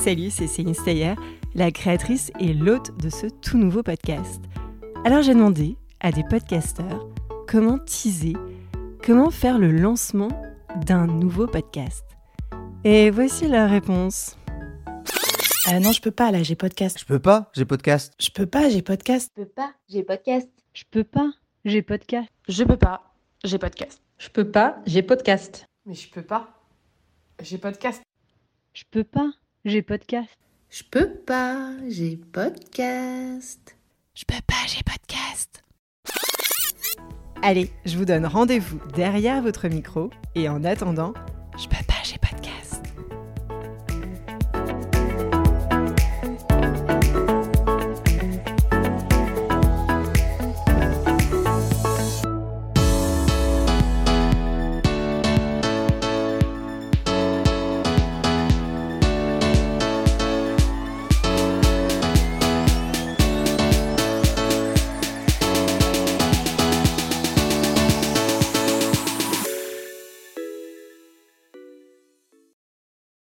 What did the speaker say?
Salut, c'est Céline Steyer, la créatrice et l'hôte de ce tout nouveau podcast. Alors j'ai demandé à des podcasteurs comment teaser, comment faire le lancement d'un nouveau podcast. Et voici la réponse. Euh, non, je peux pas, là, j'ai podcast. Je peux pas, j'ai podcast. Je peux pas, j'ai podcast. Je peux pas, j'ai podcast. Je peux pas, j'ai podcast. Je peux pas, j'ai podcast. Je peux pas, j'ai podcast. Mais je peux pas, j'ai podcast. Je peux pas, j'ai podcast. Je peux pas, j'ai podcast. Je peux pas, j'ai podcast. Allez, je vous donne rendez-vous derrière votre micro et en attendant,